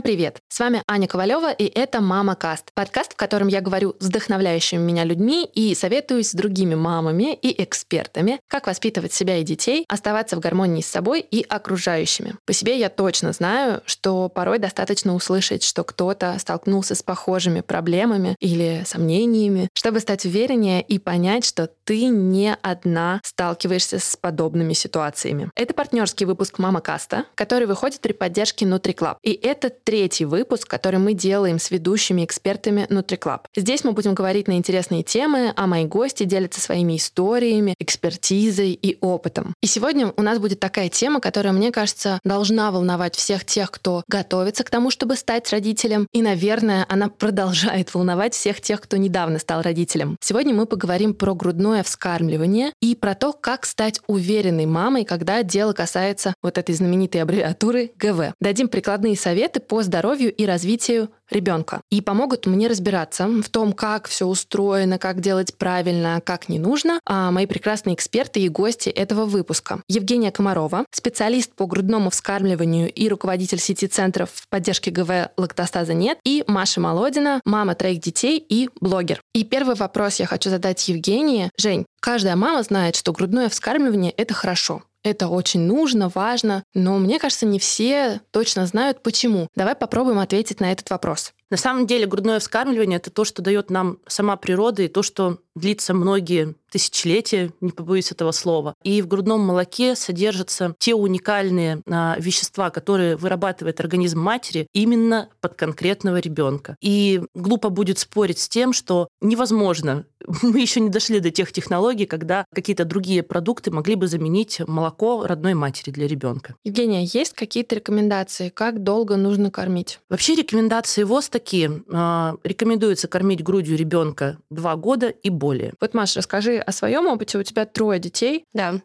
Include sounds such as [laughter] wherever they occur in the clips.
Всем привет! С вами Аня Ковалева, и это «Мама Каст». Подкаст, в котором я говорю с вдохновляющими меня людьми и советуюсь с другими мамами и экспертами, как воспитывать себя и детей, оставаться в гармонии с собой и окружающими. По себе я точно знаю, что порой достаточно услышать, что кто-то столкнулся с похожими проблемами или сомнениями, чтобы стать увереннее и понять, что ты не одна сталкиваешься с подобными ситуациями. Это партнерский выпуск «Мама Каста», который выходит при поддержке NutriClub. И это третий выпуск, который мы делаем с ведущими экспертами NutriClub. Здесь мы будем говорить на интересные темы, а мои гости делятся своими историями, экспертизой и опытом. И сегодня у нас будет такая тема, которая, мне кажется, должна волновать всех тех, кто готовится к тому, чтобы стать родителем. И, наверное, она продолжает волновать всех тех, кто недавно стал родителем. Сегодня мы поговорим про грудное вскармливание и про то, как стать уверенной мамой, когда дело касается вот этой знаменитой аббревиатуры ГВ. Дадим прикладные советы по здоровью и развитию ребенка. И помогут мне разбираться в том, как все устроено, как делать правильно, как не нужно, а мои прекрасные эксперты и гости этого выпуска. Евгения Комарова, специалист по грудному вскармливанию и руководитель сети центров поддержки ГВ «Лактостаза нет», и Маша Молодина, мама троих детей и блогер. И первый вопрос я хочу задать Евгении. Жень, каждая мама знает, что грудное вскармливание – это хорошо. Это очень нужно, важно, но мне кажется, не все точно знают почему. Давай попробуем ответить на этот вопрос. На самом деле грудное вскармливание – это то, что дает нам сама природа, и то, что длится многие тысячелетия, не побоюсь этого слова. И в грудном молоке содержатся те уникальные а, вещества, которые вырабатывает организм матери именно под конкретного ребенка. И глупо будет спорить с тем, что невозможно. [laughs] Мы еще не дошли до тех технологий, когда какие-то другие продукты могли бы заменить молоко родной матери для ребенка. Евгения, есть какие-то рекомендации, как долго нужно кормить? Вообще рекомендации ВОЗ такие. А, рекомендуется кормить грудью ребенка 2 года и более. Вот, Маша, расскажи о своем опыте. У тебя трое детей. Да.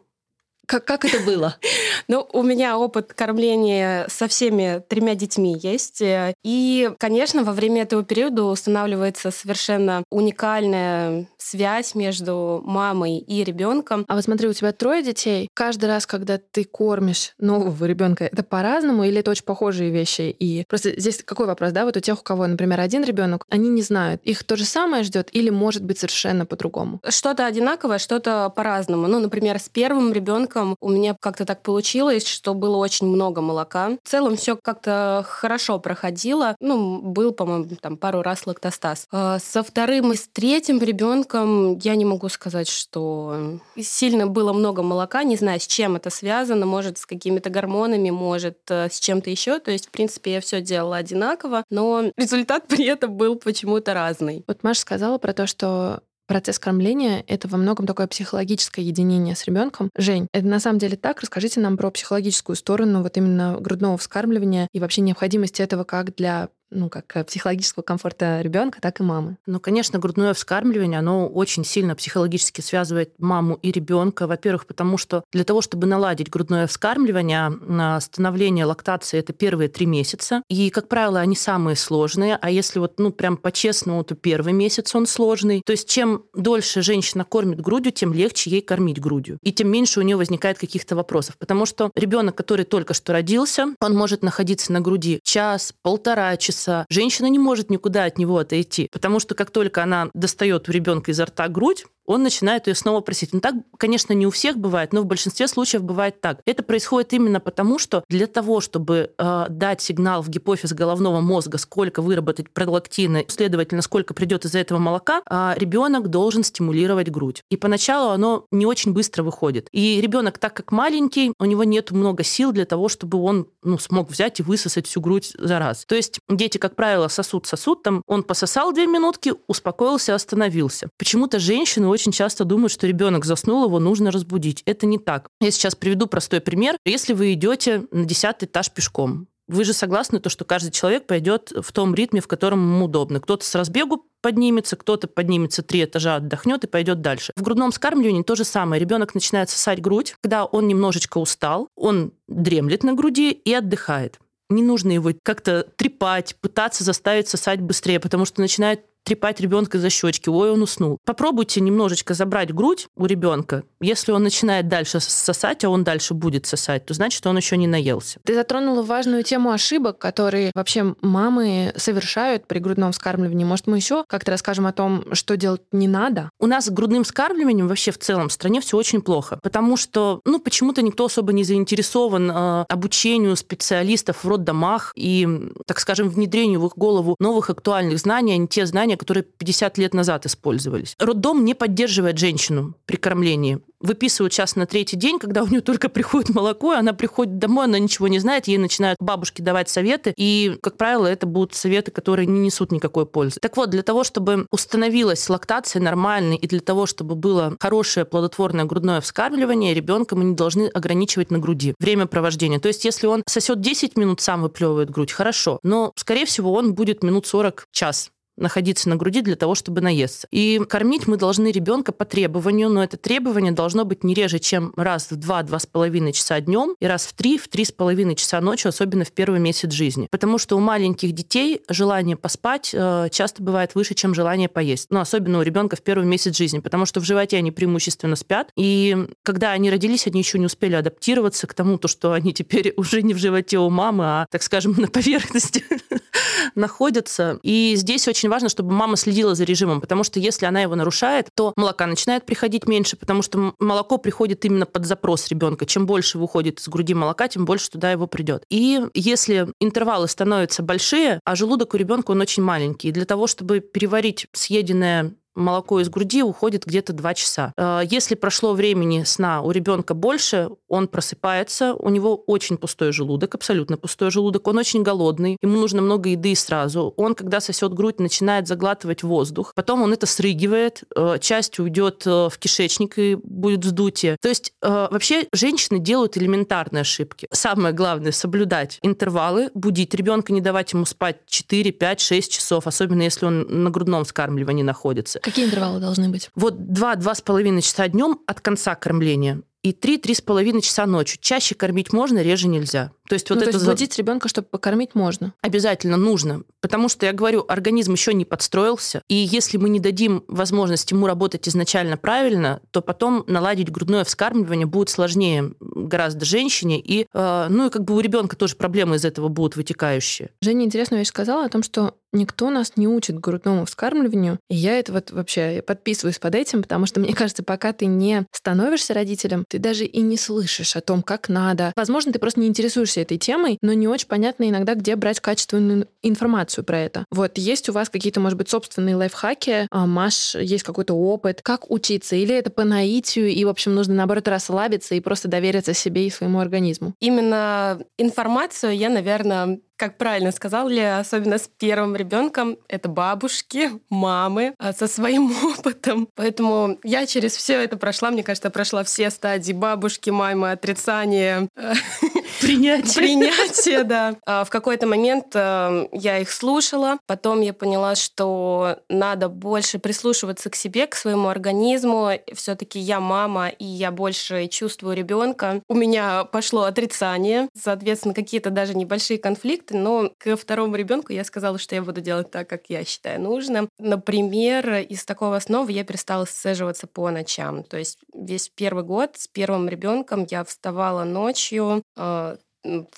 Как, как это было? [laughs] Ну, у меня опыт кормления со всеми тремя детьми есть. И, конечно, во время этого периода устанавливается совершенно уникальная связь между мамой и ребенком. А вот смотри, у тебя трое детей. Каждый раз, когда ты кормишь нового ребенка, это по-разному или это очень похожие вещи? И просто здесь какой вопрос, да? Вот у тех, у кого, например, один ребенок, они не знают, их то же самое ждет или может быть совершенно по-другому? Что-то одинаковое, что-то по-разному. Ну, например, с первым ребенком у меня как-то так получилось, что было очень много молока. В целом все как-то хорошо проходило. Ну, был, по-моему, там пару раз лактостаз. А со вторым и с третьим ребенком ребенком я не могу сказать, что сильно было много молока, не знаю, с чем это связано, может, с какими-то гормонами, может, э, с чем-то еще. То есть, в принципе, я все делала одинаково, но результат [laughs] при этом был почему-то разный. Вот Маша сказала про то, что процесс кормления — это во многом такое психологическое единение с ребенком. Жень, это на самом деле так? Расскажите нам про психологическую сторону вот именно грудного вскармливания и вообще необходимость этого как для ну, как психологического комфорта ребенка, так и мамы. Ну, конечно, грудное вскармливание, оно очень сильно психологически связывает маму и ребенка. Во-первых, потому что для того, чтобы наладить грудное вскармливание, а, становление лактации это первые три месяца. И, как правило, они самые сложные. А если вот, ну, прям по-честному, то первый месяц он сложный. То есть, чем дольше женщина кормит грудью, тем легче ей кормить грудью. И тем меньше у нее возникает каких-то вопросов. Потому что ребенок, который только что родился, он может находиться на груди час, полтора часа, часа, женщина не может никуда от него отойти, потому что как только она достает у ребенка изо рта грудь, он начинает ее снова просить. Ну, так, конечно, не у всех бывает, но в большинстве случаев бывает так. Это происходит именно потому, что для того, чтобы э, дать сигнал в гипофиз головного мозга, сколько выработать пролактина, следовательно, сколько придет из-за этого молока, э, ребенок должен стимулировать грудь. И поначалу оно не очень быстро выходит. И ребенок, так как маленький, у него нет много сил для того, чтобы он ну, смог взять и высосать всю грудь за раз. То есть дети, как правило, сосут сосуд, там он пососал две минутки, успокоился, остановился. Почему-то женщины очень часто думают, что ребенок заснул, его нужно разбудить. Это не так. Я сейчас приведу простой пример. Если вы идете на десятый этаж пешком, вы же согласны, то, что каждый человек пойдет в том ритме, в котором ему удобно. Кто-то с разбегу поднимется, кто-то поднимется три этажа, отдохнет и пойдет дальше. В грудном скармливании то же самое. Ребенок начинает сосать грудь, когда он немножечко устал, он дремлет на груди и отдыхает. Не нужно его как-то трепать, пытаться заставить сосать быстрее, потому что начинает трепать ребенка за щечки, ой, он уснул. Попробуйте немножечко забрать грудь у ребенка. Если он начинает дальше сосать, а он дальше будет сосать, то значит, он еще не наелся. Ты затронула важную тему ошибок, которые вообще мамы совершают при грудном вскармливании. Может, мы еще как-то расскажем о том, что делать не надо? У нас с грудным вскармливанием вообще в целом в стране все очень плохо, потому что, ну, почему-то никто особо не заинтересован э, обучению специалистов в роддомах и, так скажем, внедрению в их голову новых актуальных знаний, а не те знания, которые 50 лет назад использовались. Роддом не поддерживает женщину при кормлении выписывают сейчас на третий день, когда у нее только приходит молоко, и она приходит домой, она ничего не знает, ей начинают бабушки давать советы, и, как правило, это будут советы, которые не несут никакой пользы. Так вот, для того, чтобы установилась лактация нормальной, и для того, чтобы было хорошее плодотворное грудное вскармливание, ребенка мы не должны ограничивать на груди время провождения. То есть, если он сосет 10 минут, сам выплевывает грудь, хорошо, но, скорее всего, он будет минут 40, час находиться на груди для того, чтобы наесться. И кормить мы должны ребенка по требованию, но это требование должно быть не реже, чем раз в два-два с половиной часа днем и раз в три, в три с половиной часа ночью, особенно в первый месяц жизни. Потому что у маленьких детей желание поспать э, часто бывает выше, чем желание поесть. Ну, особенно у ребенка в первый месяц жизни, потому что в животе они преимущественно спят. И когда они родились, они еще не успели адаптироваться к тому, то, что они теперь [laughs] уже не в животе у мамы, а, так скажем, [laughs] на поверхности [laughs] находятся. И здесь очень важно, чтобы мама следила за режимом, потому что если она его нарушает, то молока начинает приходить меньше, потому что молоко приходит именно под запрос ребенка. Чем больше выходит из груди молока, тем больше туда его придет. И если интервалы становятся большие, а желудок у ребенка он очень маленький, для того, чтобы переварить съеденное молоко из груди уходит где-то 2 часа. Э, если прошло времени сна у ребенка больше, он просыпается, у него очень пустой желудок, абсолютно пустой желудок, он очень голодный, ему нужно много еды сразу. Он, когда сосет грудь, начинает заглатывать воздух, потом он это срыгивает, э, часть уйдет э, в кишечник и будет вздутие. То есть вообще женщины делают элементарные ошибки. Самое главное соблюдать интервалы, будить ребенка, не давать ему спать 4, 5, 6 часов, особенно если он на грудном скармливании находится. Какие интервалы должны быть? Вот 2-2,5 часа днем от конца кормления и 3-3,5 часа ночью. Чаще кормить можно, реже нельзя. То есть вот ну, это... То есть будить ребенка, чтобы покормить можно? Обязательно нужно. Потому что, я говорю, организм еще не подстроился. И если мы не дадим возможность ему работать изначально правильно, то потом наладить грудное вскармливание будет сложнее гораздо женщине. И, э, ну и как бы у ребенка тоже проблемы из этого будут вытекающие. Женя интересную вещь сказала о том, что никто нас не учит грудному вскармливанию. И я это вот вообще подписываюсь под этим, потому что мне кажется, пока ты не становишься родителем, ты даже и не слышишь о том, как надо. Возможно, ты просто не интересуешься этой темой, но не очень понятно иногда, где брать качественную информацию про это. Вот есть у вас какие-то, может быть, собственные лайфхаки? А, Маш, есть какой-то опыт? Как учиться? Или это по наитию, и, в общем, нужно, наоборот, расслабиться и просто довериться себе и своему организму? Именно информацию я, наверное, как правильно сказал ли, особенно с первым ребенком, это бабушки, мамы а, со своим [laughs] опытом. Поэтому я через все это прошла, мне кажется, прошла все стадии бабушки, мамы, отрицания. [laughs] Принятие. Принятие, да. А, в какой-то момент а, я их слушала, потом я поняла, что надо больше прислушиваться к себе, к своему организму. Все-таки я мама, и я больше чувствую ребенка. У меня пошло отрицание, соответственно, какие-то даже небольшие конфликты но ко второму ребенку я сказала, что я буду делать так, как я считаю нужным. Например, из такого основы я перестала сцеживаться по ночам. То есть весь первый год с первым ребенком я вставала ночью э,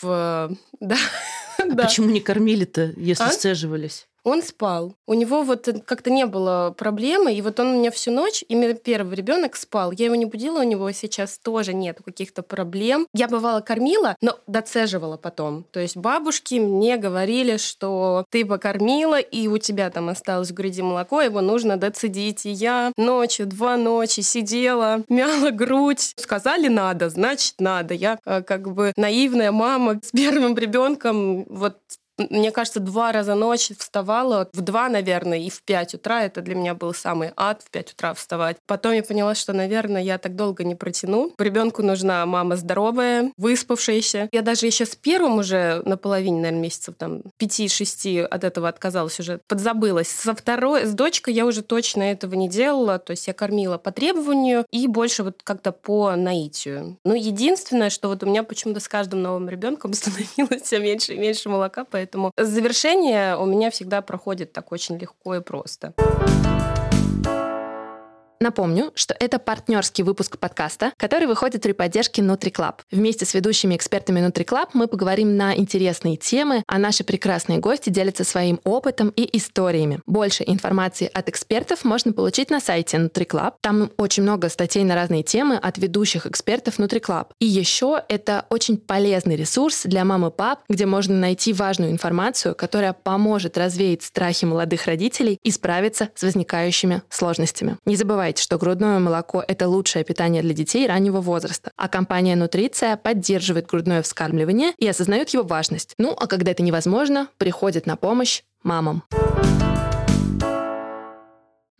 в... [laughs] Да. А да. почему не кормили-то, если а? сцеживались? Он спал. У него вот как-то не было проблемы, и вот он у меня всю ночь, именно первый ребенок спал. Я его не будила, у него сейчас тоже нет каких-то проблем. Я бывало кормила, но доцеживала потом. То есть бабушки мне говорили, что ты покормила, и у тебя там осталось в груди молоко, его нужно доцедить. И я ночью, два ночи сидела, [laughs] мяла грудь. Сказали надо, значит надо. Я э, как бы наивная мама с [laughs] первым ребенком вот мне кажется, два раза ночь вставала, в два, наверное, и в пять утра. Это для меня был самый ад, в пять утра вставать. Потом я поняла, что, наверное, я так долго не протяну. Ребенку нужна мама здоровая, выспавшаяся. Я даже еще с первым уже на половине, наверное, месяцев, там, пяти-шести от этого отказалась уже, подзабылась. Со второй, с дочкой я уже точно этого не делала. То есть я кормила по требованию и больше вот как-то по наитию. Но единственное, что вот у меня почему-то с каждым новым ребенком [laughs] становилось все меньше и меньше молока, поэтому поэтому завершение у меня всегда проходит так очень легко и просто. Напомню, что это партнерский выпуск подкаста, который выходит при поддержке NutriClub. Вместе с ведущими экспертами NutriClub мы поговорим на интересные темы, а наши прекрасные гости делятся своим опытом и историями. Больше информации от экспертов можно получить на сайте NutriClub. Там очень много статей на разные темы от ведущих экспертов NutriClub. И еще это очень полезный ресурс для мам и пап, где можно найти важную информацию, которая поможет развеять страхи молодых родителей и справиться с возникающими сложностями. Не забывайте забывайте, что грудное молоко – это лучшее питание для детей раннего возраста, а компания «Нутриция» поддерживает грудное вскармливание и осознает его важность. Ну, а когда это невозможно, приходит на помощь мамам.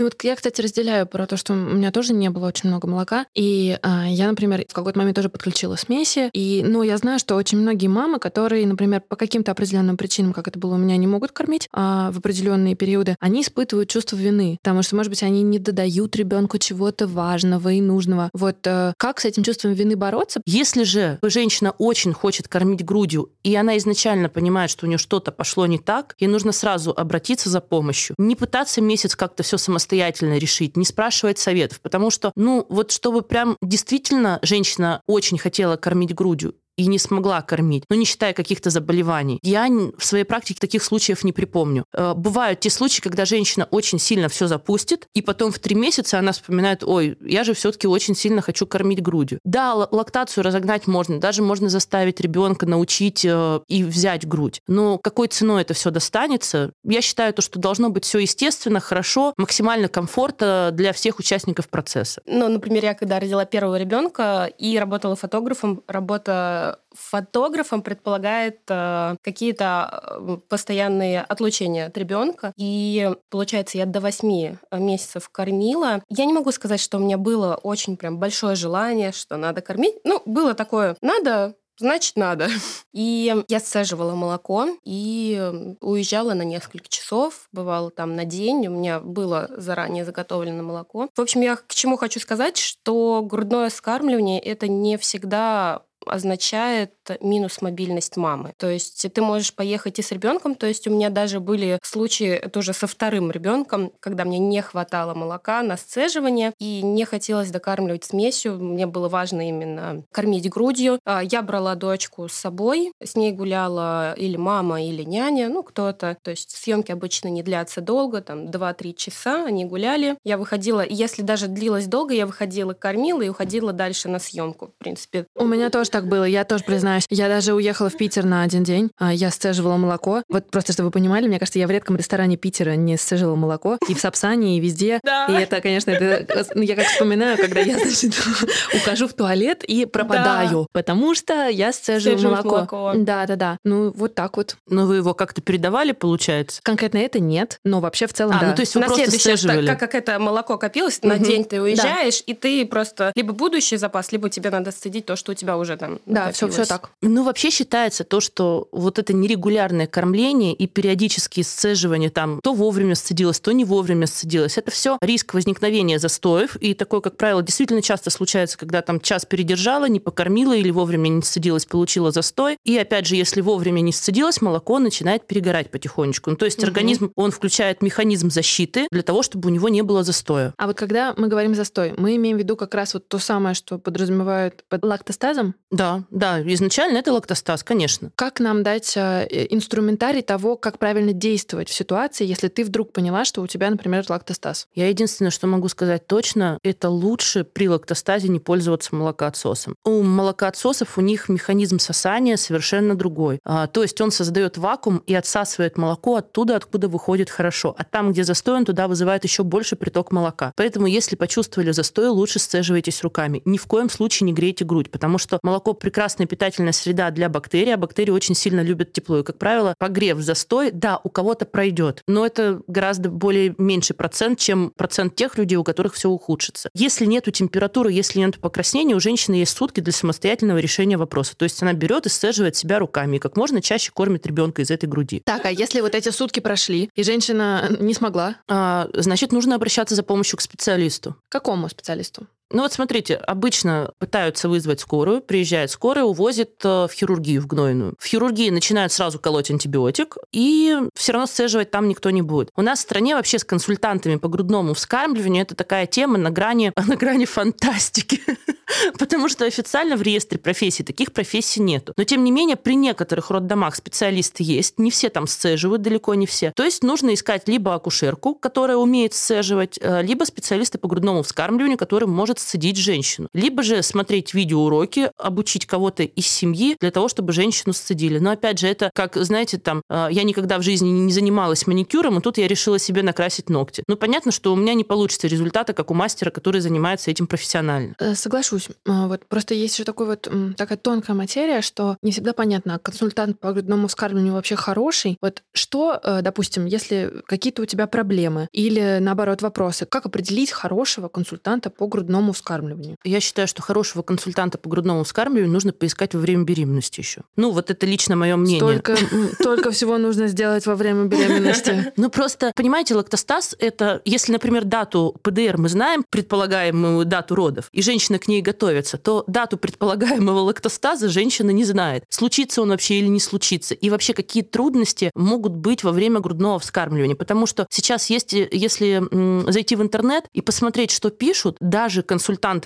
Ну вот я, кстати, разделяю про то, что у меня тоже не было очень много молока. И э, я, например, в какой-то момент тоже подключила смеси. И, ну, я знаю, что очень многие мамы, которые, например, по каким-то определенным причинам, как это было у меня, не могут кормить э, в определенные периоды, они испытывают чувство вины. Потому что, может быть, они не додают ребенку чего-то важного и нужного. Вот э, как с этим чувством вины бороться? Если же женщина очень хочет кормить грудью, и она изначально понимает, что у нее что-то пошло не так, ей нужно сразу обратиться за помощью. Не пытаться месяц как-то все самостоятельно самостоятельно решить, не спрашивать советов, потому что, ну, вот чтобы прям действительно женщина очень хотела кормить грудью, и не смогла кормить, но не считая каких-то заболеваний. Я в своей практике таких случаев не припомню. Э, бывают те случаи, когда женщина очень сильно все запустит, и потом в три месяца она вспоминает, ой, я же все-таки очень сильно хочу кормить грудью. Да, лактацию разогнать можно, даже можно заставить ребенка научить э, и взять грудь. Но какой ценой это все достанется? Я считаю то, что должно быть все естественно, хорошо, максимально комфортно для всех участников процесса. Ну, например, я когда родила первого ребенка и работала фотографом, работа фотографом предполагает э, какие-то э, постоянные отлучения от ребенка. И получается, я до 8 месяцев кормила. Я не могу сказать, что у меня было очень прям большое желание, что надо кормить. Ну, было такое, надо, значит, надо. [laughs] И я сцеживала молоко и уезжала на несколько часов, бывало там на день, у меня было заранее заготовлено молоко. В общем, я к чему хочу сказать, что грудное скармливание — это не всегда означает минус мобильность мамы. То есть ты можешь поехать и с ребенком. То есть у меня даже были случаи тоже со вторым ребенком, когда мне не хватало молока на сцеживание и не хотелось докармливать смесью. Мне было важно именно кормить грудью. А, я брала дочку с собой, с ней гуляла или мама, или няня, ну кто-то. То есть съемки обычно не длятся долго, там 2-3 часа они гуляли. Я выходила, если даже длилось долго, я выходила, кормила и уходила дальше на съемку. В принципе. У меня тоже так было, я тоже признаюсь. Я даже уехала в Питер на один день, а, я сцеживала молоко. Вот просто, чтобы вы понимали, мне кажется, я в редком ресторане Питера не сцеживала молоко. И в Сапсане, и везде. Да. И это, конечно, это, ну, я как вспоминаю, когда я, значит, [laughs] ухожу в туалет и пропадаю, да. потому что я сцеживаю молоко. молоко. Да, да, да. Ну, вот так вот. Но вы его как-то передавали, получается? Конкретно это нет, но вообще в целом, а, да. ну то есть вы на просто сцеживали. Так, как, как это молоко копилось, угу. на день ты уезжаешь, да. и ты просто либо будущий запас, либо тебе надо сцедить то, что у тебя уже там Да, все, все так. Ну, вообще считается то, что вот это нерегулярное кормление и периодические сцеживания там то вовремя сцедилось, то не вовремя сцедилось. Это все риск возникновения застоев. И такое, как правило, действительно часто случается, когда там час передержала, не покормила или вовремя не сцедилась, получила застой. И опять же, если вовремя не сцедилось, молоко начинает перегорать потихонечку. Ну, то есть угу. организм, он включает механизм защиты для того, чтобы у него не было застоя. А вот когда мы говорим застой, мы имеем в виду как раз вот то самое, что подразумевают под лактостазом? Да, да, изначально это лактостаз, конечно. Как нам дать э, инструментарий того, как правильно действовать в ситуации, если ты вдруг поняла, что у тебя, например, лактостаз? Я единственное, что могу сказать точно, это лучше при лактостазе не пользоваться молокоотсосом. У молокоотсосов у них механизм сосания совершенно другой. А, то есть он создает вакуум и отсасывает молоко оттуда, откуда выходит хорошо. А там, где застой, он туда вызывает еще больше приток молока. Поэтому, если почувствовали застой, лучше сцеживайтесь руками. Ни в коем случае не грейте грудь, потому что молоко прекрасная питательная среда для бактерий, а бактерии очень сильно любят тепло. И, как правило, погрев, застой, да, у кого-то пройдет, но это гораздо более меньший процент, чем процент тех людей, у которых все ухудшится. Если нет температуры, если нет покраснения, у женщины есть сутки для самостоятельного решения вопроса. То есть она берет и сцеживает себя руками и как можно чаще кормит ребенка из этой груди. Так, а если вот эти сутки прошли, и женщина не смогла? А, значит, нужно обращаться за помощью к специалисту. К какому специалисту? Ну вот смотрите, обычно пытаются вызвать скорую, приезжает скорая, увозит э, в хирургию в гнойную. В хирургии начинают сразу колоть антибиотик, и все равно сцеживать там никто не будет. У нас в стране вообще с консультантами по грудному вскармливанию это такая тема на грани, [laughs] на грани фантастики. [laughs] Потому что официально в реестре профессий таких профессий нету. Но тем не менее, при некоторых роддомах специалисты есть, не все там сцеживают, далеко не все. То есть нужно искать либо акушерку, которая умеет сцеживать, э, либо специалиста по грудному вскармливанию, который может сцедить женщину. Либо же смотреть видеоуроки, обучить кого-то из семьи для того, чтобы женщину сцедили. Но опять же, это как, знаете, там, э, я никогда в жизни не занималась маникюром, и тут я решила себе накрасить ногти. Ну, понятно, что у меня не получится результата, как у мастера, который занимается этим профессионально. Э, соглашусь. А, вот просто есть же такой вот такая тонкая материя, что не всегда понятно, а консультант по грудному вскармливанию вообще хороший. Вот что, допустим, если какие-то у тебя проблемы или, наоборот, вопросы, как определить хорошего консультанта по грудному вскармливанию? Я считаю, что хорошего консультанта по грудному вскармливанию нужно поискать во время беременности еще. Ну, вот это лично мое мнение. Столько, [laughs] только всего нужно сделать во время беременности. [laughs] Ну, просто, понимаете, лактостаз – это, если, например, дату ПДР мы знаем, предполагаемую дату родов, и женщина к ней готовится, то дату предполагаемого лактостаза женщина не знает, случится он вообще или не случится, и вообще какие трудности могут быть во время грудного вскармливания. Потому что сейчас есть, если зайти в интернет и посмотреть, что пишут, даже консультанты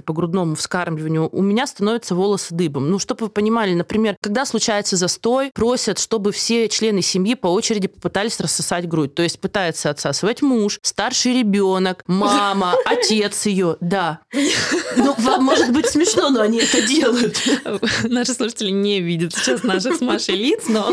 по грудному вскармливанию, у меня становятся волосы дыбом. Ну, чтобы вы понимали, например, когда случается застой, просят, чтобы все члены семьи по очереди попытались рассосать грудь. То есть пытается отсасывать муж, старший ребенок, мама, [laughs] отец ее. Да. [laughs] Ну, вам может быть смешно, но они это делают. [laughs] Наши слушатели не видят сейчас наших с Машей лиц, но,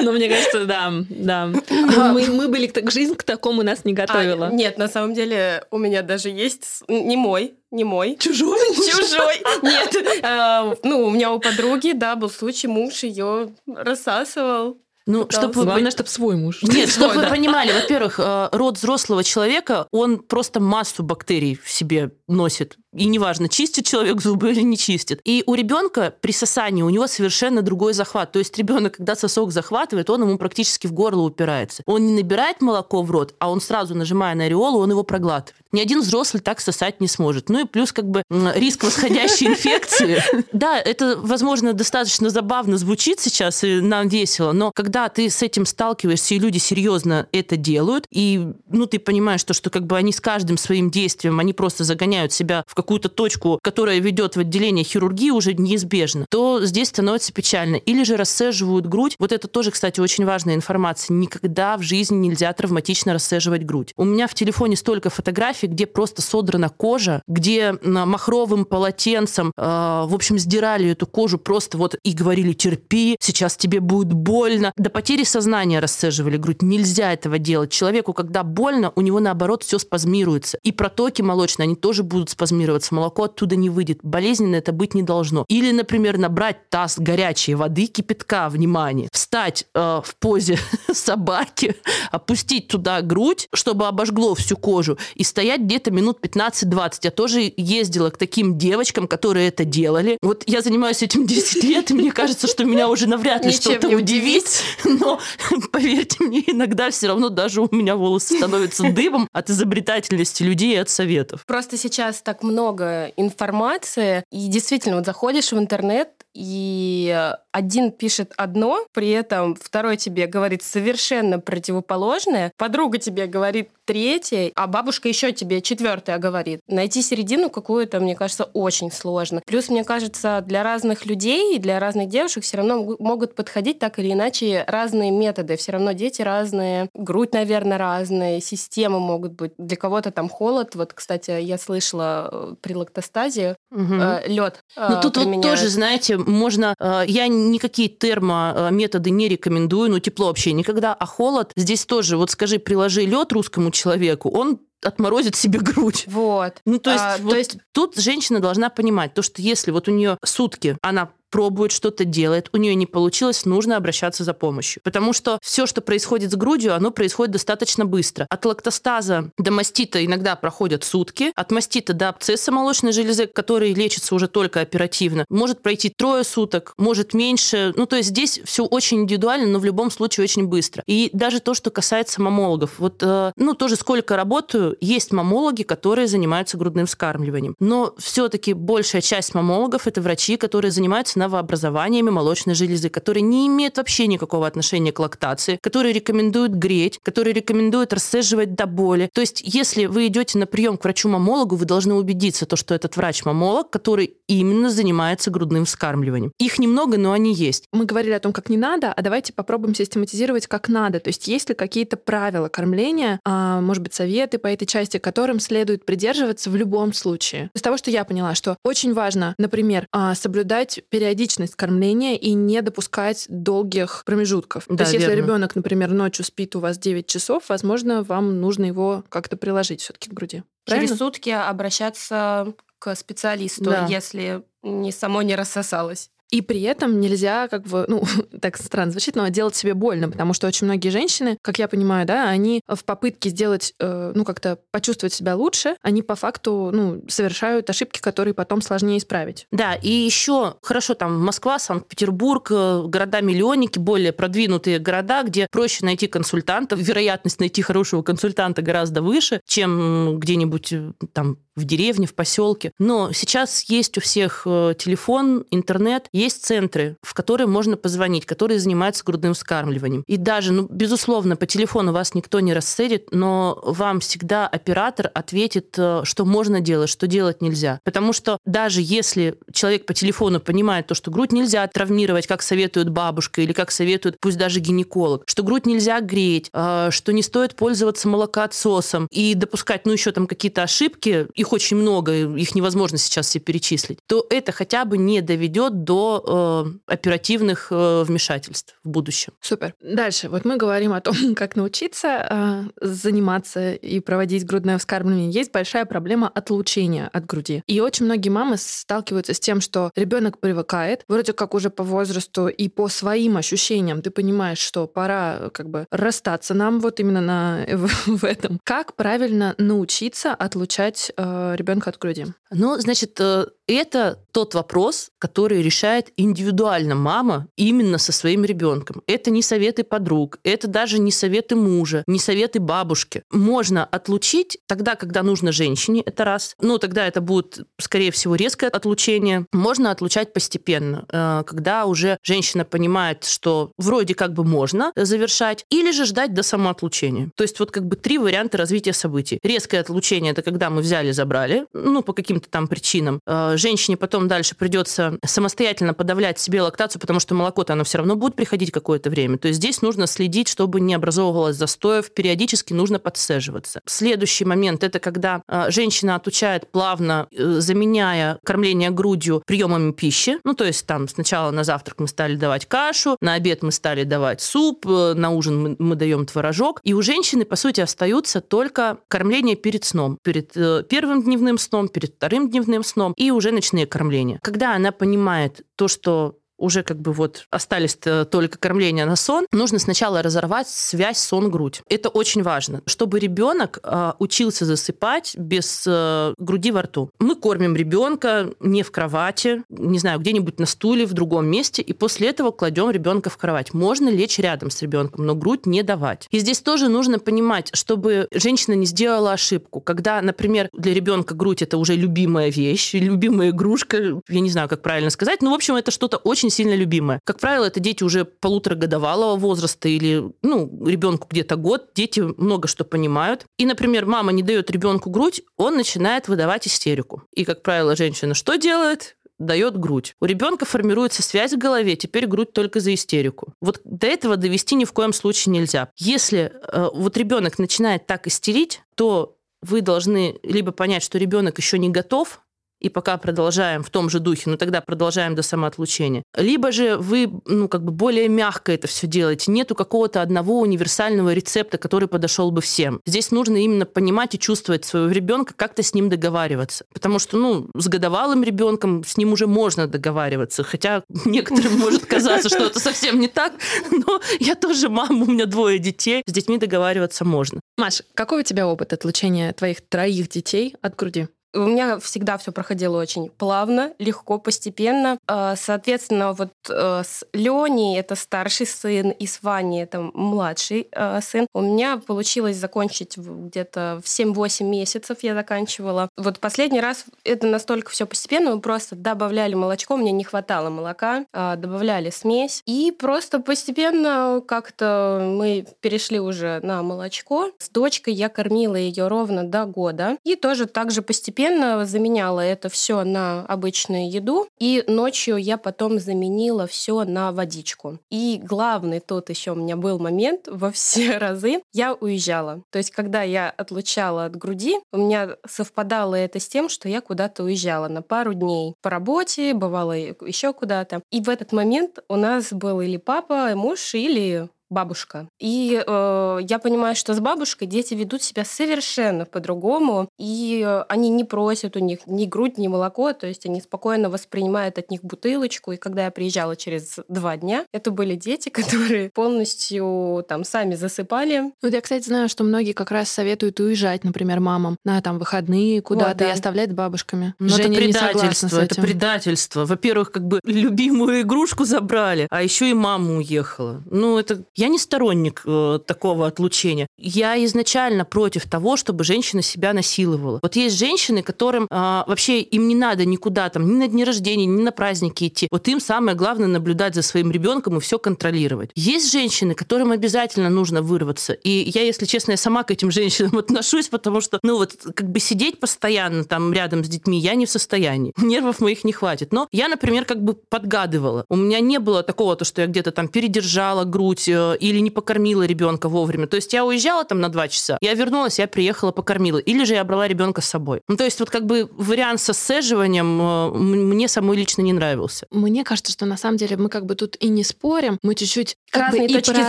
но мне кажется, да, да. Мы, мы были, жизнь к такому нас не готовила. А, нет, на самом деле у меня даже есть не мой, не мой. Чужой? [laughs] Чужой. Нет. Э, ну, у меня у подруги, да, был случай, муж ее рассасывал. Ну, чтобы Главное, чтобы свой муж. Нет, чтобы вы понимали, во-первых, э, род взрослого человека, он просто массу бактерий в себе носит. И неважно, чистит человек зубы или не чистит. И у ребенка при сосании у него совершенно другой захват. То есть ребенок, когда сосок захватывает, он ему практически в горло упирается. Он не набирает молоко в рот, а он сразу, нажимая на ореолу, он его проглатывает. Ни один взрослый так сосать не сможет. Ну и плюс как бы риск восходящей [laughs] инфекции. Да, это, возможно, достаточно забавно звучит сейчас, и нам весело, но когда ты с этим сталкиваешься, и люди серьезно это делают, и ну ты понимаешь, что, что как бы они с каждым своим действием, они просто загоняют себя в какую-то точку, которая ведет в отделение хирургии уже неизбежно, то здесь становится печально. Или же рассаживают грудь. Вот это тоже, кстати, очень важная информация. Никогда в жизни нельзя травматично рассаживать грудь. У меня в телефоне столько фотографий, где просто содрана кожа, где махровым полотенцем, э, в общем, сдирали эту кожу просто вот и говорили, терпи, сейчас тебе будет больно. До потери сознания рассаживали грудь. Нельзя этого делать. Человеку, когда больно, у него наоборот все спазмируется. И протоки молочные, они тоже будут спазмироваться консумироваться, молоко оттуда не выйдет. Болезненно это быть не должно. Или, например, набрать таз горячей воды, кипятка, внимание, встать э, в позе [laughs] собаки, опустить туда грудь, чтобы обожгло всю кожу, и стоять где-то минут 15-20. Я тоже ездила к таким девочкам, которые это делали. Вот я занимаюсь этим [laughs] 10 лет, и мне кажется, что меня уже навряд ли что-то удивить, но [laughs] поверьте мне, иногда все равно даже у меня волосы становятся дыбом от изобретательности людей и от советов. Просто сейчас так много много информации, и действительно, вот заходишь в интернет, и один пишет одно, при этом второй тебе говорит совершенно противоположное, подруга тебе говорит третье, а бабушка еще тебе четвертое говорит. Найти середину какую-то, мне кажется, очень сложно. Плюс, мне кажется, для разных людей и для разных девушек все равно могут подходить так или иначе разные методы. Все равно дети разные, грудь, наверное, разные, системы могут быть. Для кого-то там холод. Вот, кстати, я слышала э, при лактостазе угу. э, лед. Э, Но тут вот тоже, знаете, можно... Э, я никакие термометоды не рекомендую, ну, тепло вообще никогда, а холод здесь тоже, вот скажи, приложи лед русскому человеку, он отморозит себе грудь. Вот. Ну, то есть, а, вот то есть тут женщина должна понимать, то, что если вот у нее сутки она пробует, что-то делает, у нее не получилось, нужно обращаться за помощью. Потому что все, что происходит с грудью, оно происходит достаточно быстро. От лактостаза до мастита иногда проходят сутки, от мастита до абсцесса молочной железы, который лечится уже только оперативно, может пройти трое суток, может меньше. Ну, то есть здесь все очень индивидуально, но в любом случае очень быстро. И даже то, что касается мамологов. Вот, э, ну, тоже сколько работаю, есть мамологи, которые занимаются грудным вскармливанием. Но все-таки большая часть мамологов – это врачи, которые занимаются новообразованиями молочной железы, которые не имеют вообще никакого отношения к лактации, которые рекомендуют греть, которые рекомендуют расцеживать до боли. То есть, если вы идете на прием к врачу-мамологу, вы должны убедиться, то, что этот врач-мамолог, который именно занимается грудным вскармливанием. Их немного, но они есть. Мы говорили о том, как не надо, а давайте попробуем систематизировать, как надо. То есть есть ли какие-то правила кормления, а, может быть, советы по этой части, которым следует придерживаться в любом случае? Из того, что я поняла, что очень важно, например, а, соблюдать периодичность кормления и не допускать долгих промежутков. Да, То есть верно. если ребенок, например, ночью спит у вас 9 часов, возможно, вам нужно его как-то приложить все-таки к груди. Правильно? Через сутки обращаться к специалисту, да. если не само не рассосалось. И при этом нельзя, как бы, ну, [laughs] так странно звучит, но делать себе больно, потому что очень многие женщины, как я понимаю, да, они в попытке сделать, э, ну, как-то почувствовать себя лучше, они по факту, ну, совершают ошибки, которые потом сложнее исправить. Да, и еще, хорошо, там Москва, Санкт-Петербург, э, города-миллионники, более продвинутые города, где проще найти консультанта, вероятность найти хорошего консультанта гораздо выше, чем где-нибудь э, там в деревне, в поселке. Но сейчас есть у всех э, телефон, интернет, есть центры, в которые можно позвонить, которые занимаются грудным вскармливанием. И даже, ну, безусловно, по телефону вас никто не рассерит, но вам всегда оператор ответит, э, что можно делать, что делать нельзя. Потому что даже если человек по телефону понимает то, что грудь нельзя травмировать, как советует бабушка или как советует пусть даже гинеколог, что грудь нельзя греть, э, что не стоит пользоваться молокоотсосом и допускать, ну, еще там какие-то ошибки, их их очень много, их невозможно сейчас все перечислить, то это хотя бы не доведет до э, оперативных э, вмешательств в будущем. Супер. Дальше. Вот мы говорим о том, [laughs] как научиться э, заниматься и проводить грудное вскармливание. Есть большая проблема отлучения от груди. И очень многие мамы сталкиваются с тем, что ребенок привыкает, вроде как уже по возрасту и по своим ощущениям ты понимаешь, что пора как бы расстаться нам вот именно на, [laughs] в, в этом. Как правильно научиться отлучать э, Э, ребенка от груди? Ну, значит, э, это тот вопрос, который решает индивидуально мама именно со своим ребенком. Это не советы подруг, это даже не советы мужа, не советы бабушки. Можно отлучить тогда, когда нужно женщине, это раз. Ну, тогда это будет, скорее всего, резкое отлучение. Можно отлучать постепенно, э, когда уже женщина понимает, что вроде как бы можно завершать, или же ждать до самоотлучения. То есть вот как бы три варианта развития событий. Резкое отлучение – это когда мы взяли, забрали, ну, по каким-то там причинам э, женщине потом дальше придется самостоятельно подавлять себе лактацию, потому что молоко-то оно все равно будет приходить какое-то время. То есть здесь нужно следить, чтобы не образовывалось застоев, периодически нужно подсаживаться. Следующий момент – это когда э, женщина отучает плавно, э, заменяя кормление грудью приемами пищи. Ну, то есть там сначала на завтрак мы стали давать кашу, на обед мы стали давать суп, э, на ужин мы, мы даем творожок. И у женщины, по сути, остаются только кормление перед сном. Перед первым дневным сном, перед вторым дневным сном и уже ночные кормления. Когда она понимает то, что уже как бы вот остались только кормление на сон, нужно сначала разорвать связь сон-грудь. Это очень важно, чтобы ребенок э, учился засыпать без э, груди во рту. Мы кормим ребенка не в кровати, не знаю, где-нибудь на стуле в другом месте, и после этого кладем ребенка в кровать. Можно лечь рядом с ребенком, но грудь не давать. И здесь тоже нужно понимать, чтобы женщина не сделала ошибку, когда, например, для ребенка грудь это уже любимая вещь, любимая игрушка, я не знаю, как правильно сказать, но в общем это что-то очень очень сильно любимое. Как правило, это дети уже полуторагодовалого возраста или, ну, ребенку где-то год. Дети много что понимают. И, например, мама не дает ребенку грудь, он начинает выдавать истерику. И, как правило, женщина что делает? дает грудь. У ребенка формируется связь в голове, теперь грудь только за истерику. Вот до этого довести ни в коем случае нельзя. Если э, вот ребенок начинает так истерить, то вы должны либо понять, что ребенок еще не готов и пока продолжаем в том же духе, но тогда продолжаем до самоотлучения. Либо же вы, ну, как бы более мягко это все делаете. Нету какого-то одного универсального рецепта, который подошел бы всем. Здесь нужно именно понимать и чувствовать своего ребенка, как-то с ним договариваться. Потому что, ну, с годовалым ребенком с ним уже можно договариваться. Хотя [laughs] некоторым может казаться, что это совсем не так, но я тоже мама, у меня двое детей, с детьми договариваться можно. Маш, какой у тебя опыт отлучения твоих троих детей от груди? У меня всегда все проходило очень плавно, легко, постепенно. А, соответственно, вот э, с Леней это старший сын, и с Ваней это младший э, сын. У меня получилось закончить где-то в 7-8 месяцев я заканчивала. Вот последний раз это настолько все постепенно, мы просто добавляли молочко, мне не хватало молока, а, добавляли смесь, и просто постепенно как-то мы перешли уже на молочко. С дочкой я кормила ее ровно до года, и тоже так же постепенно постепенно заменяла это все на обычную еду, и ночью я потом заменила все на водичку. И главный тот еще у меня был момент во все [laughs] разы, я уезжала. То есть, когда я отлучала от груди, у меня совпадало это с тем, что я куда-то уезжала на пару дней по работе, бывало еще куда-то. И в этот момент у нас был или папа, муж, или бабушка. И э, я понимаю, что с бабушкой дети ведут себя совершенно по-другому, и э, они не просят у них ни грудь, ни молоко, то есть они спокойно воспринимают от них бутылочку. И когда я приезжала через два дня, это были дети, [laughs] которые полностью там сами засыпали. Вот я, кстати, знаю, что многие как раз советуют уезжать, например, мамам на там выходные куда-то вот, да. и оставлять с бабушками. Но Женя это предательство, это предательство. Во-первых, как бы [laughs] любимую игрушку забрали, а еще и мама уехала. Ну, это я не сторонник э, такого отлучения. Я изначально против того, чтобы женщина себя насиловала. Вот есть женщины, которым э, вообще им не надо никуда там, ни на дни рождения, ни на праздники идти. Вот им самое главное наблюдать за своим ребенком и все контролировать. Есть женщины, которым обязательно нужно вырваться. И я, если честно, я сама к этим [laughs] женщинам отношусь, потому что, ну вот, как бы сидеть постоянно там рядом с детьми я не в состоянии. [laughs] Нервов моих не хватит. Но я, например, как бы подгадывала. У меня не было такого, то, что я где-то там передержала грудь э, или не покормила ребенка вовремя. То есть я уезжала там на два часа, я вернулась, я приехала, покормила. Или же я брала ребенка с собой. Ну, то есть вот как бы вариант со сцеживанием э, мне самой лично не нравился. Мне кажется, что на самом деле мы как бы тут и не спорим, мы чуть-чуть как Разные бы и про зрения.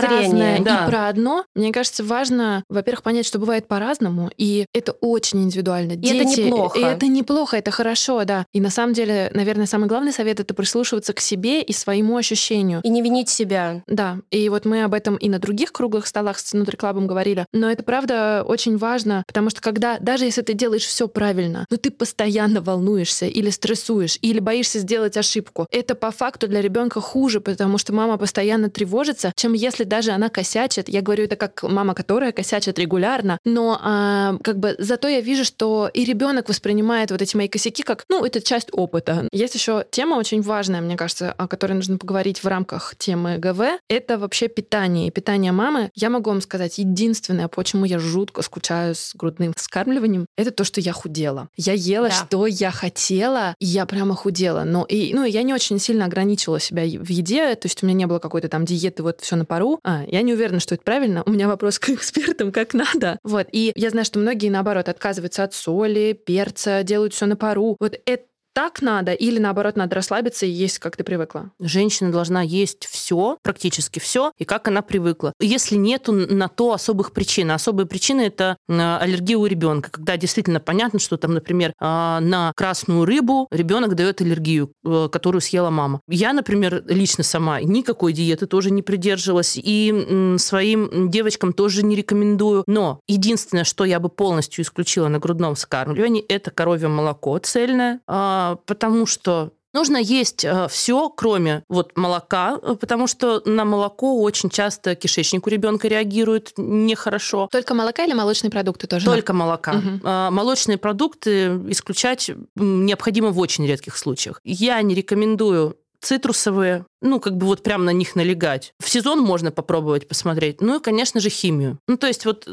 разное, да. и про одно. Мне кажется, важно, во-первых, понять, что бывает по-разному, и это очень индивидуально. И Дети, это неплохо. И это неплохо, это хорошо, да. И на самом деле, наверное, самый главный совет — это прислушиваться к себе и своему ощущению. И не винить себя. Да, и вот мы об этом и на других круглых столах с Нутриклабом говорили. Но это правда очень важно, потому что когда, даже если ты делаешь все правильно, но ты постоянно волнуешься или стрессуешь, или боишься сделать ошибку, это по факту для ребенка хуже, потому что мама постоянно тревожится, чем если даже она косячит. Я говорю это как мама, которая косячит регулярно, но а, как бы зато я вижу, что и ребенок воспринимает вот эти мои косяки как, ну, это часть опыта. Есть еще тема очень важная, мне кажется, о которой нужно поговорить в рамках темы ГВ. Это вообще питание. И питание мамы, я могу вам сказать, единственное, почему я жутко скучаю с грудным вскармливанием, это то, что я худела. Я ела, да. что я хотела, и я прямо худела. Но и, ну, я не очень сильно ограничивала себя в еде, то есть у меня не было какой-то там диеты, вот все на пару. А, я не уверена, что это правильно. У меня вопрос к [laughs] экспертам, как надо. Вот. И я знаю, что многие, наоборот, отказываются от соли, перца, делают все на пару. Вот это так надо, или наоборот, надо расслабиться и есть, как ты привыкла? Женщина должна есть все, практически все, и как она привыкла. Если нету на то особых причин, а особые причины это аллергия у ребенка, когда действительно понятно, что там, например, а, на красную рыбу ребенок дает аллергию, э, которую съела мама. Я, например, лично сама никакой диеты тоже не придерживалась, и своим девочкам тоже не рекомендую. Но единственное, что я бы полностью исключила на грудном вскармливании, это коровье молоко цельное, а, потому что Нужно есть э, все, кроме вот молока, э, потому что на молоко очень часто кишечник у ребенка реагирует нехорошо. Только молока или молочные продукты тоже? Только молока. Угу. Молочные продукты исключать необходимо в очень редких случаях. Я не рекомендую цитрусовые, ну, как бы вот прям на них налегать. В сезон можно попробовать посмотреть. Ну и, конечно же, химию. Ну, то есть вот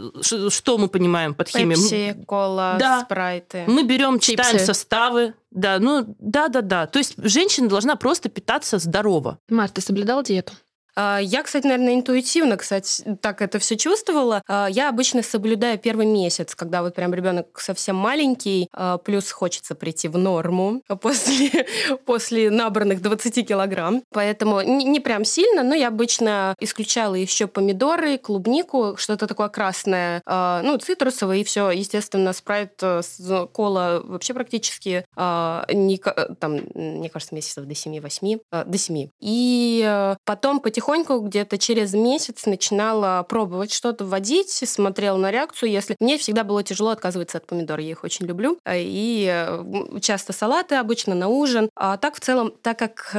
что мы понимаем под химией? Пепси, кола, да. спрайты. Мы берем, читаем Чипсы. составы. Да, ну, да-да-да. То есть женщина должна просто питаться здорово. Марта, ты соблюдала диету? А, я, кстати, наверное, интуитивно, кстати, так это все чувствовала. А, я обычно соблюдаю первый месяц, когда вот прям ребенок совсем маленький, а, плюс хочется прийти в норму [laughs] после, после набранных 20 килограмм. Поэтому не, не прям сильно, но я обычно исключала еще помидоры, клубнику, что-то такое красное, ну, цитрусовое, и все, естественно, спрайт э, кола вообще практически не, там, мне кажется, месяцев до 7-8, до 7. И э, потом потихоньку, где-то через месяц, начинала пробовать что-то вводить, смотрела на реакцию. Если мне всегда было тяжело отказываться от помидор, я их очень люблю. Э, и э, часто салаты обычно на ужин. А так в целом, так как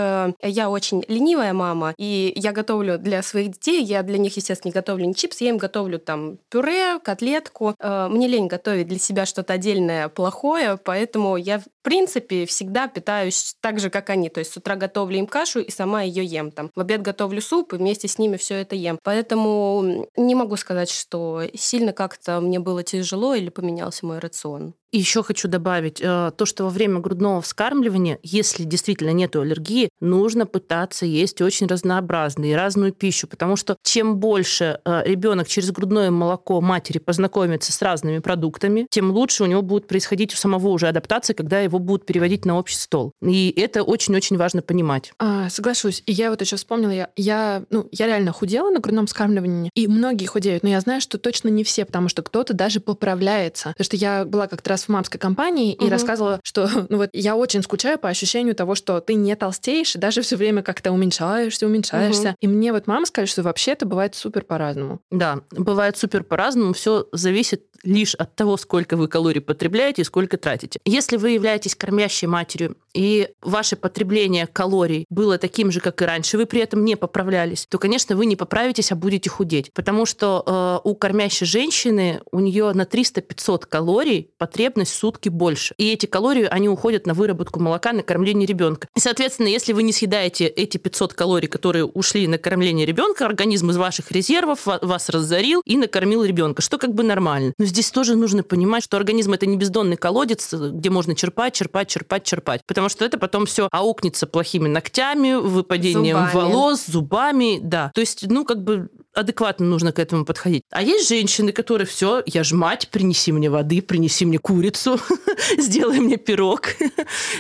я очень ленивая мама, и я готовлю для своих детей, я для них, естественно, не готовлю не чипсы, я им готовлю там пюре, котлетку. Мне лень готовить для себя что-то отдельное плохое, поэтому я, принципе, всегда питаюсь так же, как они. То есть с утра готовлю им кашу и сама ее ем. Там, в обед готовлю суп и вместе с ними все это ем. Поэтому не могу сказать, что сильно как-то мне было тяжело или поменялся мой рацион. Еще хочу добавить э, то, что во время грудного вскармливания, если действительно нет аллергии, нужно пытаться есть очень разнообразную и разную пищу, потому что чем больше э, ребенок через грудное молоко матери познакомится с разными продуктами, тем лучше у него будет происходить у самого уже адаптация, когда его будут переводить на общий стол. И это очень-очень важно понимать. А, соглашусь. И я вот еще вспомнила, я, я, ну, я реально худела на грудном вскармливании, и многие худеют, но я знаю, что точно не все, потому что кто-то даже поправляется. Потому что я была как-то раз в мамской компании и угу. рассказывала, что ну вот я очень скучаю по ощущению того, что ты не толстеешь, и даже все время как-то уменьшаешься, уменьшаешься. Угу. И мне вот мама сказала, что вообще это бывает супер по-разному. Да, бывает супер по-разному. Все зависит лишь от того, сколько вы калорий потребляете и сколько тратите. Если вы являетесь кормящей матерью, и ваше потребление калорий было таким же, как и раньше, вы при этом не поправлялись, то, конечно, вы не поправитесь, а будете худеть. Потому что э, у кормящей женщины у нее на 300-500 калорий потребность в сутки больше. И эти калории, они уходят на выработку молока, на кормление ребенка. И, соответственно, если вы не съедаете эти 500 калорий, которые ушли на кормление ребенка, организм из ваших резервов вас разорил и накормил ребенка, что как бы нормально. Но здесь тоже нужно понимать, что организм это не бездонный колодец, где можно черпать, черпать, черпать, черпать. Потому что это потом все аукнется плохими ногтями, выпадением зубами. волос, зубами, да. То есть, ну, как бы адекватно нужно к этому подходить. А есть женщины, которые все, я ж мать, принеси мне воды, принеси мне курицу, [laughs] сделай мне пирог.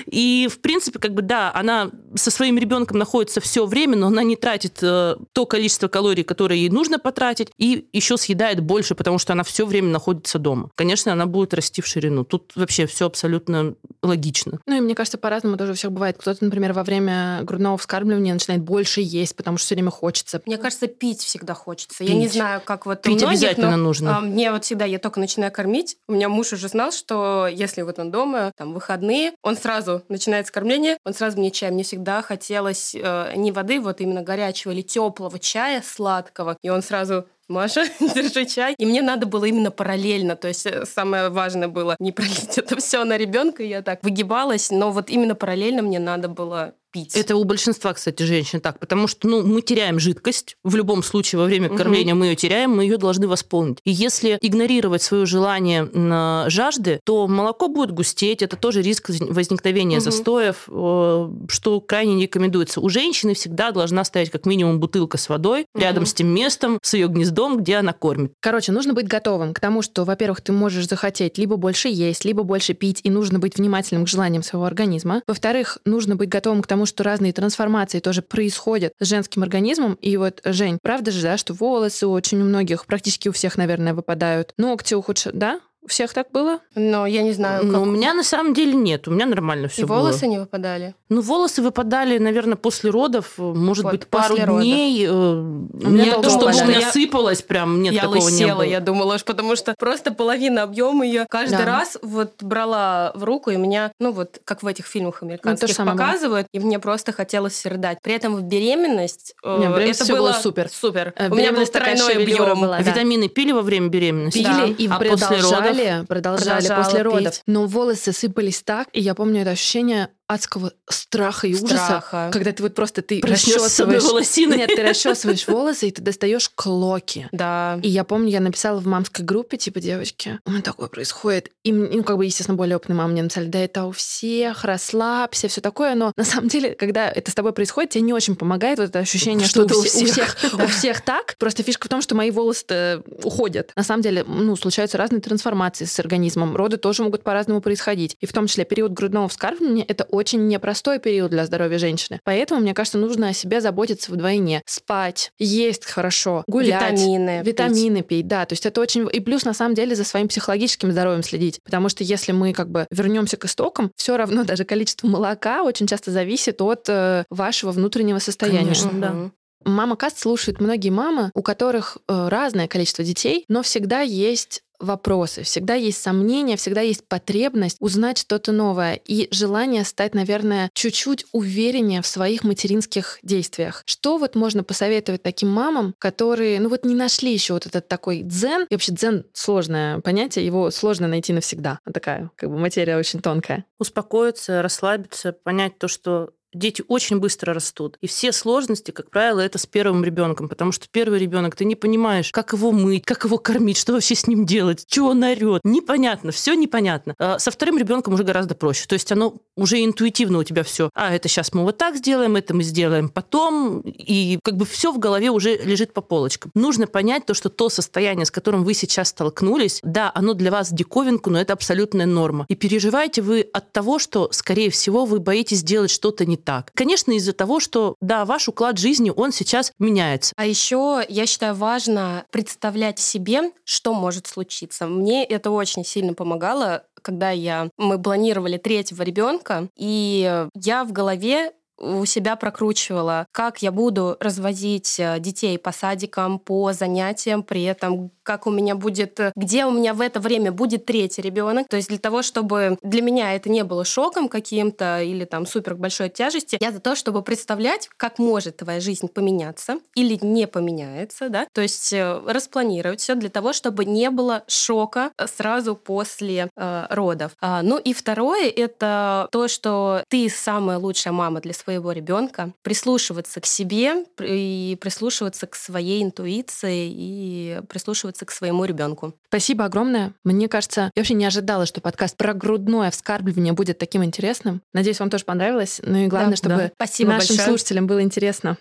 И, в принципе, как бы, да, она со своим ребенком находится все время, но она не тратит э, то количество калорий, которое ей нужно потратить, и еще съедает больше, потому что она все время находится дома. Конечно, она будет расти в ширину. Тут вообще все абсолютно логично. Ну и мне кажется, по-разному тоже у всех бывает. Кто-то, например, во время грудного вскармливания начинает больше есть, потому что все время хочется. Мне кажется, пить всегда хочется хочется. Пить. Я не знаю, как вот Пить многих, обязательно но, нужно. А, мне вот всегда, я только начинаю кормить, у меня муж уже знал, что если вот он дома, там, выходные, он сразу начинает с кормления, он сразу мне чай. Мне всегда хотелось э, не воды, вот именно горячего или теплого чая сладкого. И он сразу Маша, [laughs] держи чай. И мне надо было именно параллельно. То есть э, самое важное было не пролить [laughs] это все на ребенка. Я так выгибалась, но вот именно параллельно мне надо было пить. Это у большинства, кстати, женщин так, потому что ну, мы теряем жидкость. В любом случае, во время кормления угу. мы ее теряем, мы ее должны восполнить. И если игнорировать свое желание на жажды, то молоко будет густеть, это тоже риск возникновения угу. застоев, э, что крайне не рекомендуется. У женщины всегда должна стоять как минимум бутылка с водой угу. рядом с тем местом, с ее гнездом, где она кормит. Короче, нужно быть готовым к тому, что, во-первых, ты можешь захотеть либо больше есть, либо больше пить, и нужно быть внимательным к желаниям своего организма. Во-вторых, нужно быть готовым к тому, что разные трансформации тоже происходят с женским организмом. И вот, Жень, правда же, да, что волосы очень у многих, практически у всех, наверное, выпадают. Ногти ухудшают, да? У всех так было? Но я не знаю. Но у меня на самом деле нет. У меня нормально все И было. волосы не выпадали? Ну, волосы выпадали, наверное, после родов, может вот, быть, пару дней. Родов. Э, у меня то, чтобы у меня сыпалось, прям нет я такого лысела, не было. я думала, потому что просто половина объема ее каждый да. раз вот брала в руку, и меня, ну вот, как в этих фильмах ну, американских ну, показывают, было. и мне просто хотелось рыдать. При этом в беременность э, Нет, это было, было супер. Супер. Э, у меня был тройной объем. Была, да. Витамины пили во время беременности? Пили, да. и а после родов? Продолжали, продолжали после родов. Но волосы сыпались так, и я помню это ощущение, адского страха и Страха. ужаса, когда ты вот просто ты расчесываешь... волосиной. Нет, ты расчесываешь волосы, и ты достаешь клоки. [laughs] Да. И я помню, я написала в мамской группе, типа, девочки, у меня такое происходит. И, ну, как бы, естественно, более опытные мамы мне написали, да это у всех, расслабься, все такое. Но на самом деле, когда это с тобой происходит, тебе не очень помогает вот это ощущение, что, Что-то у, все- у всех. всех, у [laughs] всех так. Просто фишка в том, что мои волосы уходят. На самом деле, ну, случаются разные трансформации с организмом. Роды тоже могут по-разному происходить. И в том числе период грудного вскармливания – это очень непростой период для здоровья женщины. Поэтому, мне кажется, нужно о себе заботиться вдвойне. Спать, есть хорошо, гулять. Витамины. пить. Витамины пить, да. То есть это очень... И плюс, на самом деле, за своим психологическим здоровьем следить. Потому что если мы как бы вернемся к истокам, все равно [laughs] даже количество молока очень часто зависит от э, вашего внутреннего состояния. Конечно. да. Мама Каст слушают многие мамы, у которых э, разное количество детей, но всегда есть вопросы, всегда есть сомнения, всегда есть потребность узнать что-то новое и желание стать, наверное, чуть-чуть увереннее в своих материнских действиях. Что вот можно посоветовать таким мамам, которые, ну вот не нашли еще вот этот такой дзен, и вообще дзен сложное понятие, его сложно найти навсегда. Вот такая как бы материя очень тонкая. Успокоиться, расслабиться, понять то, что дети очень быстро растут. И все сложности, как правило, это с первым ребенком, потому что первый ребенок, ты не понимаешь, как его мыть, как его кормить, что вообще с ним делать, чего он орет. Непонятно, все непонятно. А Со вторым ребенком уже гораздо проще. То есть оно уже интуитивно у тебя все. А, это сейчас мы вот так сделаем, это мы сделаем потом. И как бы все в голове уже лежит по полочкам. Нужно понять то, что то состояние, с которым вы сейчас столкнулись, да, оно для вас диковинку, но это абсолютная норма. И переживаете вы от того, что, скорее всего, вы боитесь сделать что-то не так. Конечно, из-за того, что, да, ваш уклад жизни, он сейчас меняется. А еще я считаю важно представлять себе, что может случиться. Мне это очень сильно помогало, когда я мы планировали третьего ребенка, и я в голове у себя прокручивала, как я буду развозить э, детей по садикам, по занятиям, при этом как у меня будет, э, где у меня в это время будет третий ребенок. То есть для того, чтобы для меня это не было шоком каким-то или там супер большой тяжести, я за то, чтобы представлять, как может твоя жизнь поменяться или не поменяется, да, то есть э, распланировать все для того, чтобы не было шока сразу после э, родов. А, ну и второе это то, что ты самая лучшая мама для своего ребенка, прислушиваться к себе и прислушиваться к своей интуиции и прислушиваться к своему ребенку. Спасибо огромное. Мне кажется, я вообще не ожидала, что подкаст про грудное вскармливание будет таким интересным. Надеюсь, вам тоже понравилось. Ну и главное, Да, чтобы да. Спасибо нашим большое. слушателям было интересно.